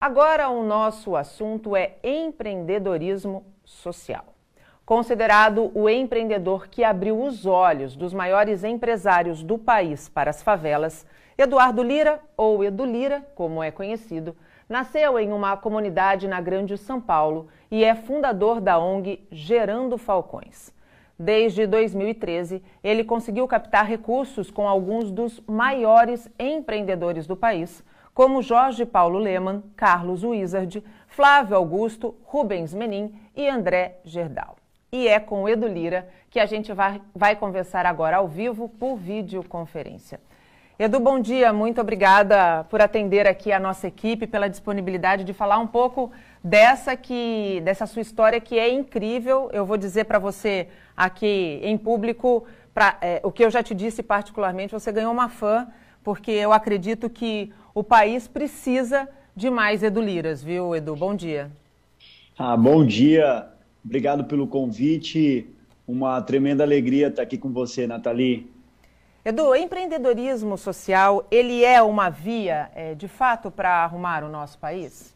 Agora o nosso assunto é empreendedorismo social. Considerado o empreendedor que abriu os olhos dos maiores empresários do país para as favelas, Eduardo Lira, ou Edu Lira, como é conhecido, nasceu em uma comunidade na Grande São Paulo e é fundador da ONG Gerando Falcões. Desde 2013, ele conseguiu captar recursos com alguns dos maiores empreendedores do país, como Jorge Paulo Leman, Carlos Wizard, Flávio Augusto, Rubens Menin e André Gerdau. E é com o Edu Lira que a gente vai, vai conversar agora ao vivo por videoconferência. Edu, bom dia, muito obrigada por atender aqui a nossa equipe, pela disponibilidade de falar um pouco dessa que dessa sua história que é incrível. Eu vou dizer para você aqui em público pra, é, o que eu já te disse particularmente, você ganhou uma fã, porque eu acredito que o país precisa de mais Edu Liras, viu, Edu? Bom dia. Ah, bom dia. Obrigado pelo convite. Uma tremenda alegria estar aqui com você, Nathalie. Edu, empreendedorismo social, ele é uma via, é, de fato, para arrumar o nosso país?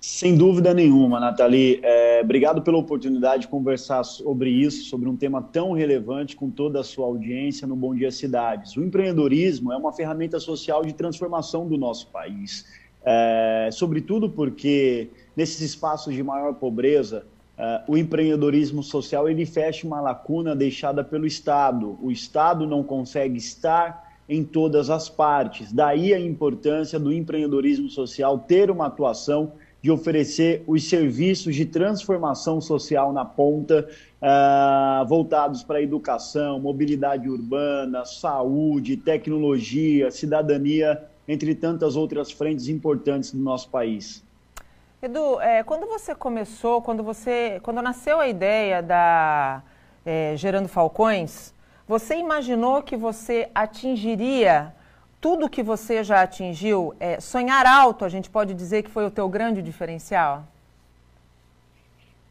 Sem dúvida nenhuma, Nathalie. É, obrigado pela oportunidade de conversar sobre isso, sobre um tema tão relevante com toda a sua audiência no Bom Dia Cidades. O empreendedorismo é uma ferramenta social de transformação do nosso país. É, sobretudo porque nesses espaços de maior pobreza, é, o empreendedorismo social ele fecha uma lacuna deixada pelo Estado. O Estado não consegue estar em todas as partes. Daí a importância do empreendedorismo social ter uma atuação de oferecer os serviços de transformação social na ponta, uh, voltados para educação, mobilidade urbana, saúde, tecnologia, cidadania, entre tantas outras frentes importantes do nosso país. Edu, é, quando você começou, quando você, quando nasceu a ideia da é, Gerando Falcões, você imaginou que você atingiria tudo que você já atingiu, é, sonhar alto, a gente pode dizer que foi o teu grande diferencial?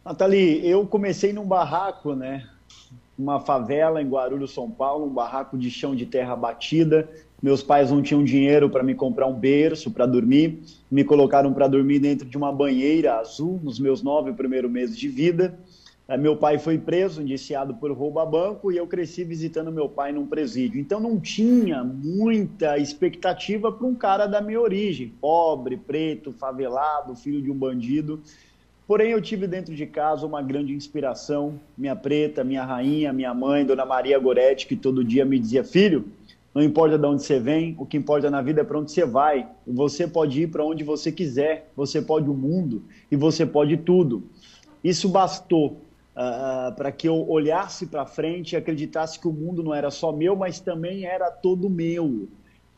Nathalie, eu comecei num barraco, né? Uma favela em Guarulhos, São Paulo, um barraco de chão de terra batida. Meus pais não tinham dinheiro para me comprar um berço para dormir, me colocaram para dormir dentro de uma banheira azul nos meus nove primeiros meses de vida. É, meu pai foi preso, indiciado por roubo a banco, e eu cresci visitando meu pai num presídio. Então não tinha muita expectativa para um cara da minha origem, pobre, preto, favelado, filho de um bandido. Porém, eu tive dentro de casa uma grande inspiração, minha preta, minha rainha, minha mãe, Dona Maria Goretti, que todo dia me dizia: Filho, não importa de onde você vem, o que importa na vida é para onde você vai. Você pode ir para onde você quiser, você pode o mundo e você pode tudo. Isso bastou uh, para que eu olhasse para frente e acreditasse que o mundo não era só meu, mas também era todo meu.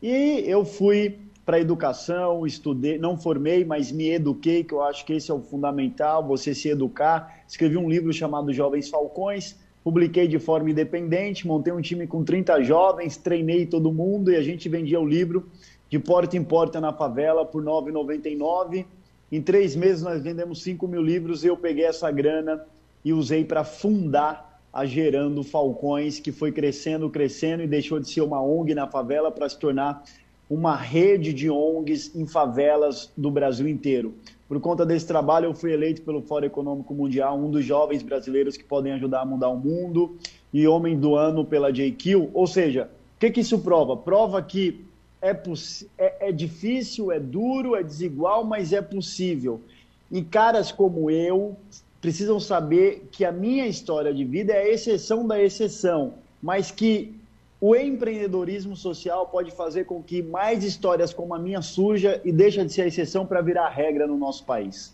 E eu fui para educação, estudei, não formei, mas me eduquei, que eu acho que esse é o fundamental, você se educar. Escrevi um livro chamado Jovens Falcões, publiquei de forma independente, montei um time com 30 jovens, treinei todo mundo e a gente vendia o livro de porta em porta na favela por R$ 9,99. Em três meses nós vendemos 5 mil livros e eu peguei essa grana e usei para fundar a Gerando Falcões, que foi crescendo, crescendo e deixou de ser uma ONG na favela para se tornar uma rede de ONGs em favelas do Brasil inteiro. Por conta desse trabalho, eu fui eleito pelo Fórum Econômico Mundial um dos jovens brasileiros que podem ajudar a mudar o mundo e Homem do Ano pela JQ. Ou seja, o que, que isso prova? Prova que é, é, é difícil, é duro, é desigual, mas é possível. E caras como eu, precisam saber que a minha história de vida é a exceção da exceção, mas que o empreendedorismo social pode fazer com que mais histórias como a minha surja e deixa de ser a exceção para virar regra no nosso país.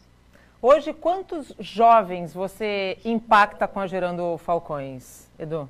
Hoje, quantos jovens você impacta com a Gerando Falcões, Edu?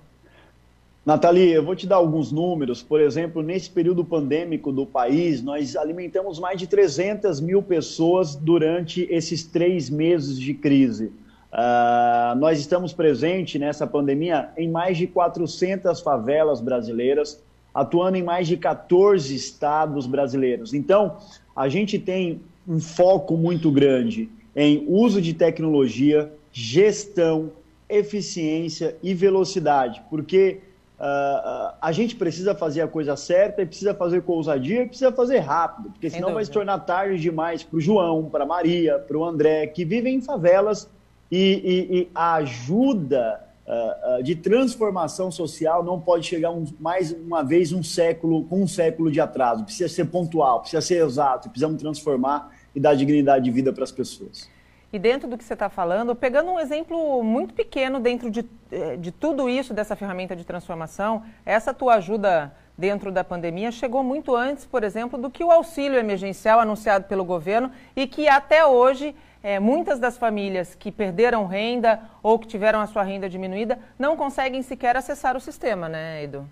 Nathalie, eu vou te dar alguns números. Por exemplo, nesse período pandêmico do país, nós alimentamos mais de 300 mil pessoas durante esses três meses de crise. Uh, nós estamos presentes nessa pandemia em mais de 400 favelas brasileiras, atuando em mais de 14 estados brasileiros. Então, a gente tem um foco muito grande em uso de tecnologia, gestão, eficiência e velocidade, porque uh, a gente precisa fazer a coisa certa e precisa fazer com ousadia e precisa fazer rápido, porque senão vai se tornar tarde demais para o João, para Maria, para o André, que vivem em favelas e, e, e a ajuda uh, uh, de transformação social não pode chegar um, mais uma vez um século com um século de atraso. Precisa ser pontual, precisa ser exato, precisamos transformar e dar dignidade de vida para as pessoas. E dentro do que você está falando, pegando um exemplo muito pequeno dentro de, eh, de tudo isso, dessa ferramenta de transformação, essa tua ajuda dentro da pandemia chegou muito antes, por exemplo, do que o auxílio emergencial anunciado pelo governo e que até hoje é, muitas das famílias que perderam renda ou que tiveram a sua renda diminuída não conseguem sequer acessar o sistema, né, Edu?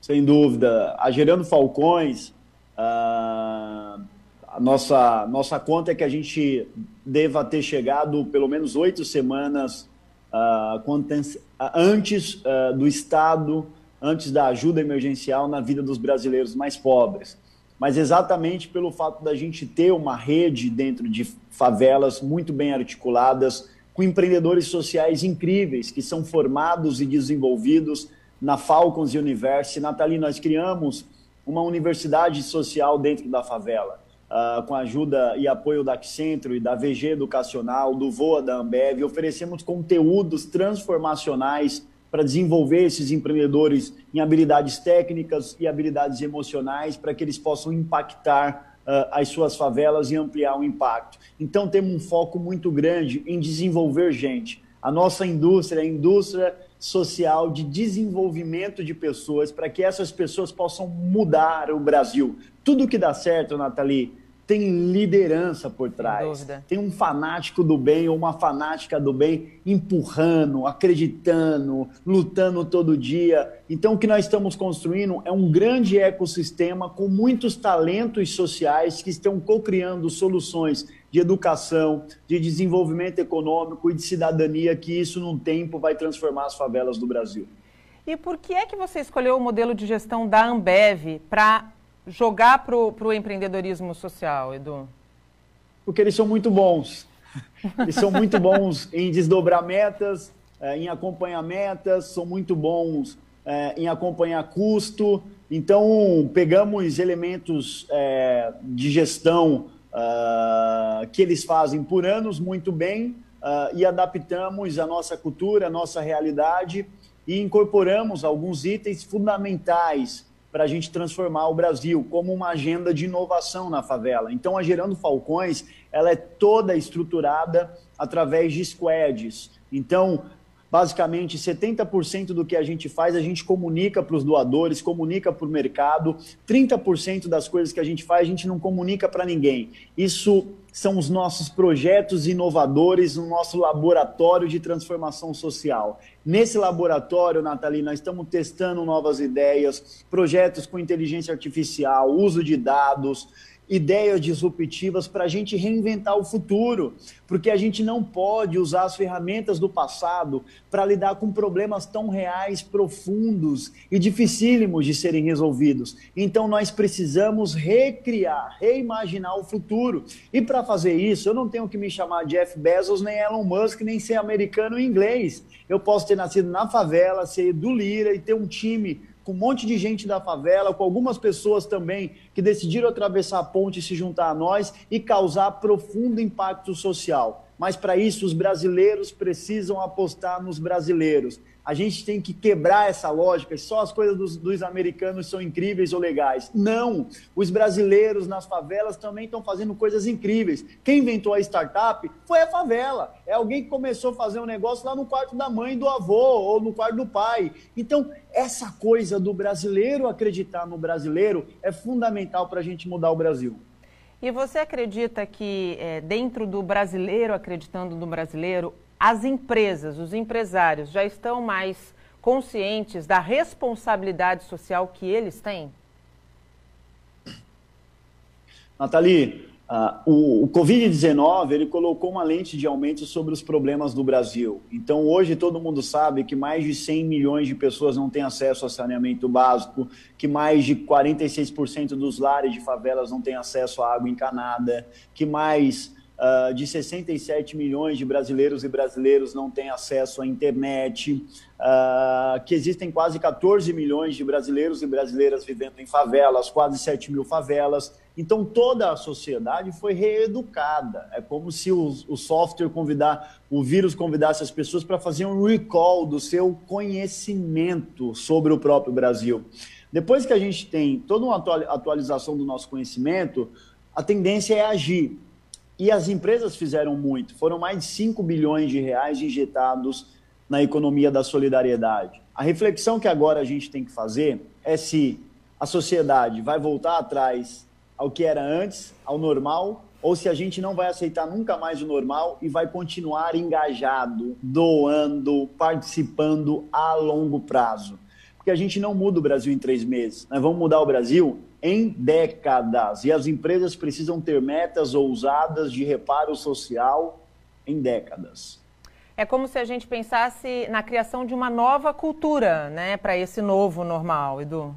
Sem dúvida. A Gerando Falcões, uh, a nossa, nossa conta é que a gente deva ter chegado pelo menos oito semanas uh, antes uh, do Estado, antes da ajuda emergencial na vida dos brasileiros mais pobres mas exatamente pelo fato da gente ter uma rede dentro de favelas muito bem articuladas, com empreendedores sociais incríveis que são formados e desenvolvidos na Falcons University. Nathalie, nós criamos uma universidade social dentro da favela, uh, com a ajuda e apoio da Accentro e da VG Educacional, do VOA da Ambev. Oferecemos conteúdos transformacionais para desenvolver esses empreendedores em habilidades técnicas e habilidades emocionais para que eles possam impactar uh, as suas favelas e ampliar o impacto. Então, temos um foco muito grande em desenvolver gente. A nossa indústria é a indústria social de desenvolvimento de pessoas para que essas pessoas possam mudar o Brasil. Tudo que dá certo, Nathalie, tem liderança por trás. Tem um fanático do bem ou uma fanática do bem empurrando, acreditando, lutando todo dia. Então, o que nós estamos construindo é um grande ecossistema com muitos talentos sociais que estão co-criando soluções de educação, de desenvolvimento econômico e de cidadania, que isso, num tempo, vai transformar as favelas do Brasil. E por que é que você escolheu o modelo de gestão da Ambev para jogar para o empreendedorismo social, Edu? Porque eles são muito bons. Eles são muito bons em desdobrar metas, eh, em acompanhar metas, são muito bons eh, em acompanhar custo. Então, pegamos elementos eh, de gestão que eles fazem por anos muito bem e adaptamos a nossa cultura, a nossa realidade e incorporamos alguns itens fundamentais para a gente transformar o Brasil como uma agenda de inovação na favela. Então, a Gerando Falcões, ela é toda estruturada através de squads. Então, basicamente 70% do que a gente faz a gente comunica para os doadores, comunica para o mercado, 30% das coisas que a gente faz a gente não comunica para ninguém. Isso são os nossos projetos inovadores no nosso laboratório de transformação social. Nesse laboratório, Nathalie, nós estamos testando novas ideias, projetos com inteligência artificial, uso de dados, ideias disruptivas para a gente reinventar o futuro, porque a gente não pode usar as ferramentas do passado para lidar com problemas tão reais, profundos e dificílimos de serem resolvidos. Então nós precisamos recriar, reimaginar o futuro. E para fazer isso, eu não tenho que me chamar Jeff Bezos, nem Elon Musk, nem ser americano em inglês. Eu posso ter nascido na favela, ser do Lira e ter um time com um monte de gente da favela, com algumas pessoas também que decidiram atravessar a ponte e se juntar a nós e causar profundo impacto social. Mas para isso, os brasileiros precisam apostar nos brasileiros a gente tem que quebrar essa lógica, só as coisas dos, dos, americanos são incríveis ou legais. Não! Os brasileiros nas favelas também estão fazendo coisas incríveis. Quem inventou a startup foi a favela. É alguém que começou a fazer um negócio lá no quarto da mãe do avô, ou no quarto do pai. Então, essa coisa do brasileiro acreditar no brasileiro é fundamental para a gente mudar o Brasil. E você acredita que, é, dentro do brasileiro acreditando no brasileiro, as empresas, os empresários já estão mais conscientes da responsabilidade social que eles têm? Nathalie, uh, o, o Covid-19 ele colocou uma lente de aumento sobre os problemas do Brasil. Então, hoje todo mundo sabe que mais de 100 milhões de pessoas não têm acesso a saneamento básico, que mais de 46% dos lares de favelas não têm acesso à água encanada, que mais uh, de 67 milhões de brasileiros e brasileiros não têm acesso à internet, uh, que existem quase 14 milhões de brasileiros e brasileiras vivendo em favelas, quase 7 mil favelas. Então, toda a sociedade foi reeducada. É como se o, o software convidar, o vírus convidasse as pessoas para fazer um recall do seu conhecimento sobre o próprio Brasil. Depois que a gente tem toda uma atualização do nosso conhecimento, a tendência é agir. E as empresas fizeram muito. Foram mais de 5 bilhões de reais injetados na economia da solidariedade. A reflexão que agora a gente tem que fazer é se a sociedade vai voltar atrás ao que era antes, ao normal, ou se a gente não vai aceitar nunca mais o normal e vai continuar engajado, doando, participando a longo prazo. Porque a gente não muda o Brasil em três meses. Nós vamos mudar o Brasil em décadas. E as empresas precisam ter metas ousadas de reparo social em décadas. É como se a gente pensasse na criação de uma nova cultura, né, para esse novo normal, Edu.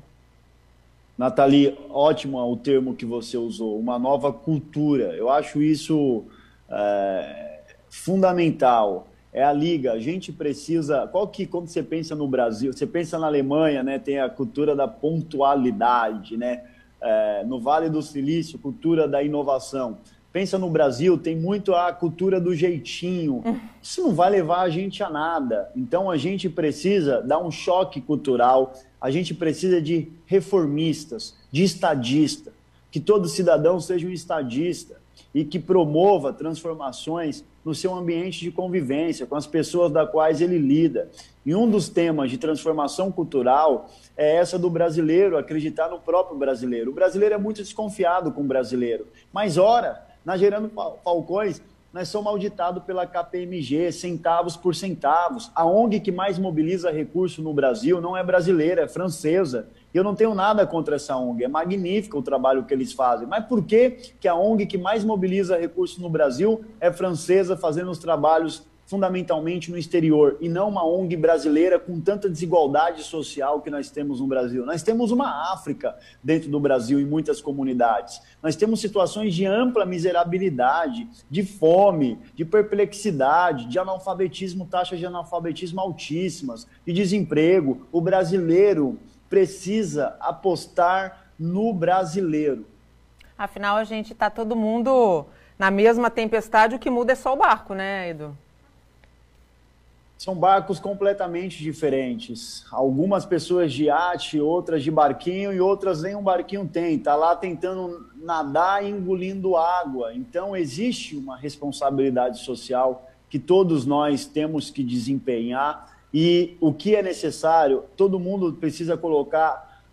Nathalie, ótimo o termo que você usou, uma nova cultura. Eu acho isso é, fundamental. É a liga. A gente precisa. Qual que, quando você pensa no Brasil, você pensa na Alemanha, né? Tem a cultura da pontualidade, né? É, no Vale do Silício, cultura da inovação. Pensa no Brasil, tem muito a cultura do jeitinho. Isso não vai levar a gente a nada. Então a gente precisa dar um choque cultural a gente precisa de reformistas, de estadista, que todo cidadão seja um estadista e que promova transformações no seu ambiente de convivência, com as pessoas das quais ele lida. E um dos temas de transformação cultural é essa do brasileiro, acreditar no próprio brasileiro. O brasileiro é muito desconfiado com o brasileiro, mas ora, na Gerando Falcões, nós somos auditados pela KPMG, centavos por centavos. A ONG que mais mobiliza recurso no Brasil não é brasileira, é francesa. Eu não tenho nada contra essa ONG, é magnífico o trabalho que eles fazem. Mas por que, que a ONG que mais mobiliza recurso no Brasil é francesa, fazendo os trabalhos fundamentalmente no exterior e não uma ONG brasileira com tanta desigualdade social que nós temos no Brasil. Nós temos uma África dentro do Brasil em muitas comunidades. Nós temos situações de ampla miserabilidade, de fome, de perplexidade, de analfabetismo, taxas de analfabetismo altíssimas, de desemprego. O brasileiro precisa apostar no brasileiro. Afinal, a gente está todo mundo na mesma tempestade, o que muda é só o barco, né, Edu? São barcos completamente diferentes. Algumas pessoas de iate, outras de barquinho e outras nem um barquinho tem. Tá lá tentando nadar e engolindo água. Então existe uma responsabilidade social que todos nós temos que desempenhar e o que é necessário, todo mundo precisa colocar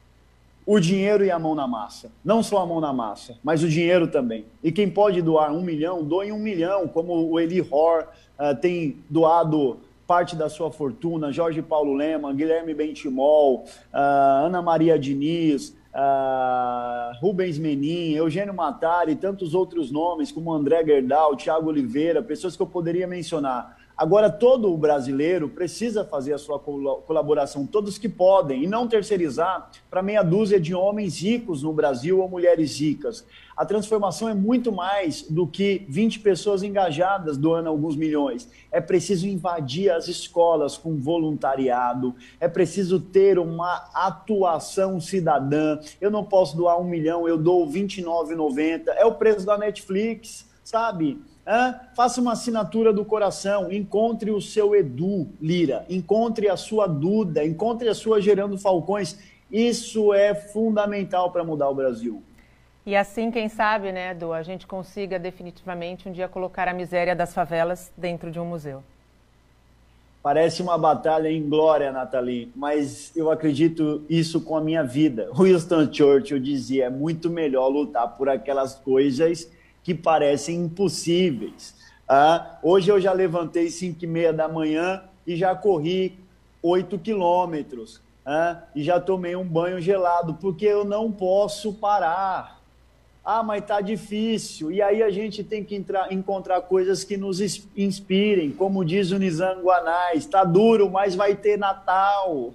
o dinheiro e a mão na massa. Não só a mão na massa, mas o dinheiro também. E quem pode doar um milhão, doe um milhão, como o Eli Hor uh, tem doado parte da sua fortuna, Jorge Paulo Lema, Guilherme Bentimol, uh, Ana Maria Diniz, uh, Rubens Menin, Eugênio Matari tantos outros nomes, como André Gerdau, Thiago Oliveira, pessoas que eu poderia mencionar. Agora, todo o brasileiro precisa fazer a sua colaboração, todos que podem, e não terceirizar para meia dúzia de homens ricos no Brasil ou mulheres ricas. A transformação é muito mais do que 20 pessoas engajadas doando alguns milhões. É preciso invadir as escolas com voluntariado, é preciso ter uma atuação cidadã. Eu não posso doar um milhão, eu dou R$29,90. É o preço da Netflix, sabe? Faça uma assinatura do coração, encontre o seu Edu Lira, encontre a sua Duda, encontre a sua Gerando Falcões. Isso é fundamental para mudar o Brasil. E assim, quem sabe, né, Edu, a gente consiga definitivamente um dia colocar a miséria das favelas dentro de um museu. Parece uma batalha em glória, Nathalie, mas eu acredito isso com a minha vida. Winston Churchill dizia: é muito melhor lutar por aquelas coisas que parecem impossíveis. Ah, hoje eu já levantei 5 e meia da manhã e já corri 8 quilômetros. Ah, e já tomei um banho gelado, porque eu não posso parar. Ah, mas tá difícil. E aí a gente tem que entrar, encontrar coisas que nos inspirem, como diz o Nizam Guanais, tá duro, mas vai ter Natal.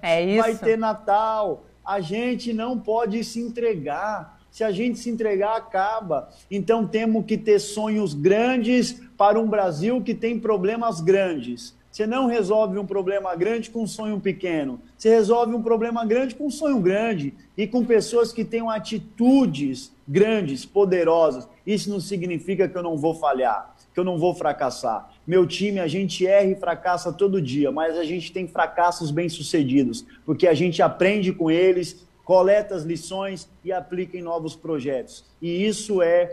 É isso. Vai ter Natal. A gente não pode se entregar Se a gente se entregar, acaba. Então temos que ter sonhos grandes para um Brasil que tem problemas grandes. Você não resolve um problema grande com um sonho pequeno. Você resolve um problema grande com um sonho grande e com pessoas que tenham atitudes grandes, poderosas. Isso não significa que eu não vou falhar, que eu não vou fracassar. Meu time, a gente erra e fracassa todo dia, mas a gente tem fracassos bem-sucedidos, porque a gente aprende com eles, coleta as lições e aplica em novos projetos. E isso é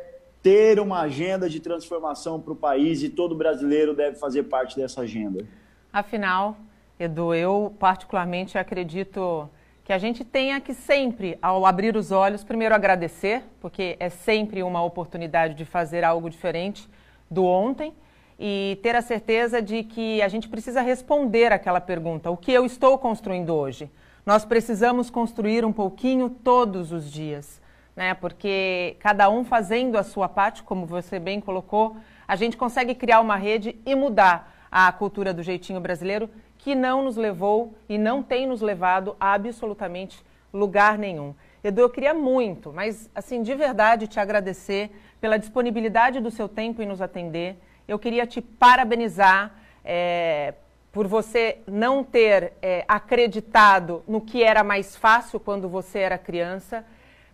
ter uma agenda de transformação para o país e todo brasileiro deve fazer parte dessa agenda. Afinal, Edu, eu particularmente acredito que a gente tenha que sempre, ao abrir os olhos, primeiro agradecer, porque é sempre uma oportunidade de fazer algo diferente do ontem e ter a certeza de que a gente precisa responder aquela pergunta: o que eu estou construindo hoje? Nós precisamos construir um pouquinho todos os dias né? Porque cada um fazendo a sua parte, como você bem colocou, a gente consegue criar uma rede e mudar a cultura do jeitinho brasileiro que não nos levou e não tem nos levado a absolutamente lugar nenhum. Edu, eu queria muito, mas assim, de verdade te agradecer pela disponibilidade do seu tempo em nos atender. Eu queria te parabenizar é, por você não ter é, acreditado no que era mais fácil quando você era criança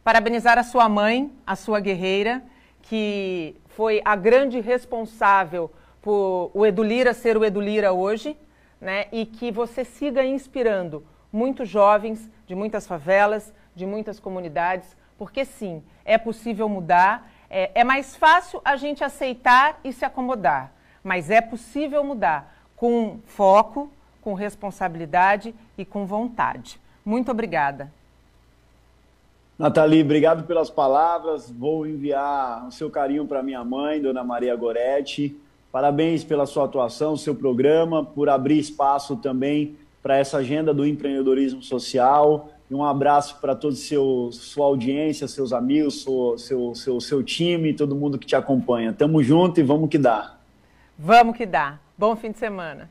Parabenizar a sua mãe, a sua guerreira, que foi a grande responsável por o Edulira ser o Edulira hoje, né? E que você siga inspirando muitos jovens de muitas favelas, de muitas comunidades, porque sim, é possível mudar. É, é mais fácil a gente aceitar e se acomodar, mas é possível mudar com foco, com responsabilidade e com vontade. Muito obrigada. Nathalie, obrigado pelas palavras. Vou enviar o seu carinho para minha mãe, Dona Maria Goretti. Parabéns pela sua atuação, seu programa, por abrir espaço também para essa agenda do empreendedorismo social. E um abraço para toda sua audiência, seus amigos, seu, seu, seu, seu time, todo mundo que te acompanha. Tamo junto e vamos que dá. Vamos que dá. Bom fim de semana.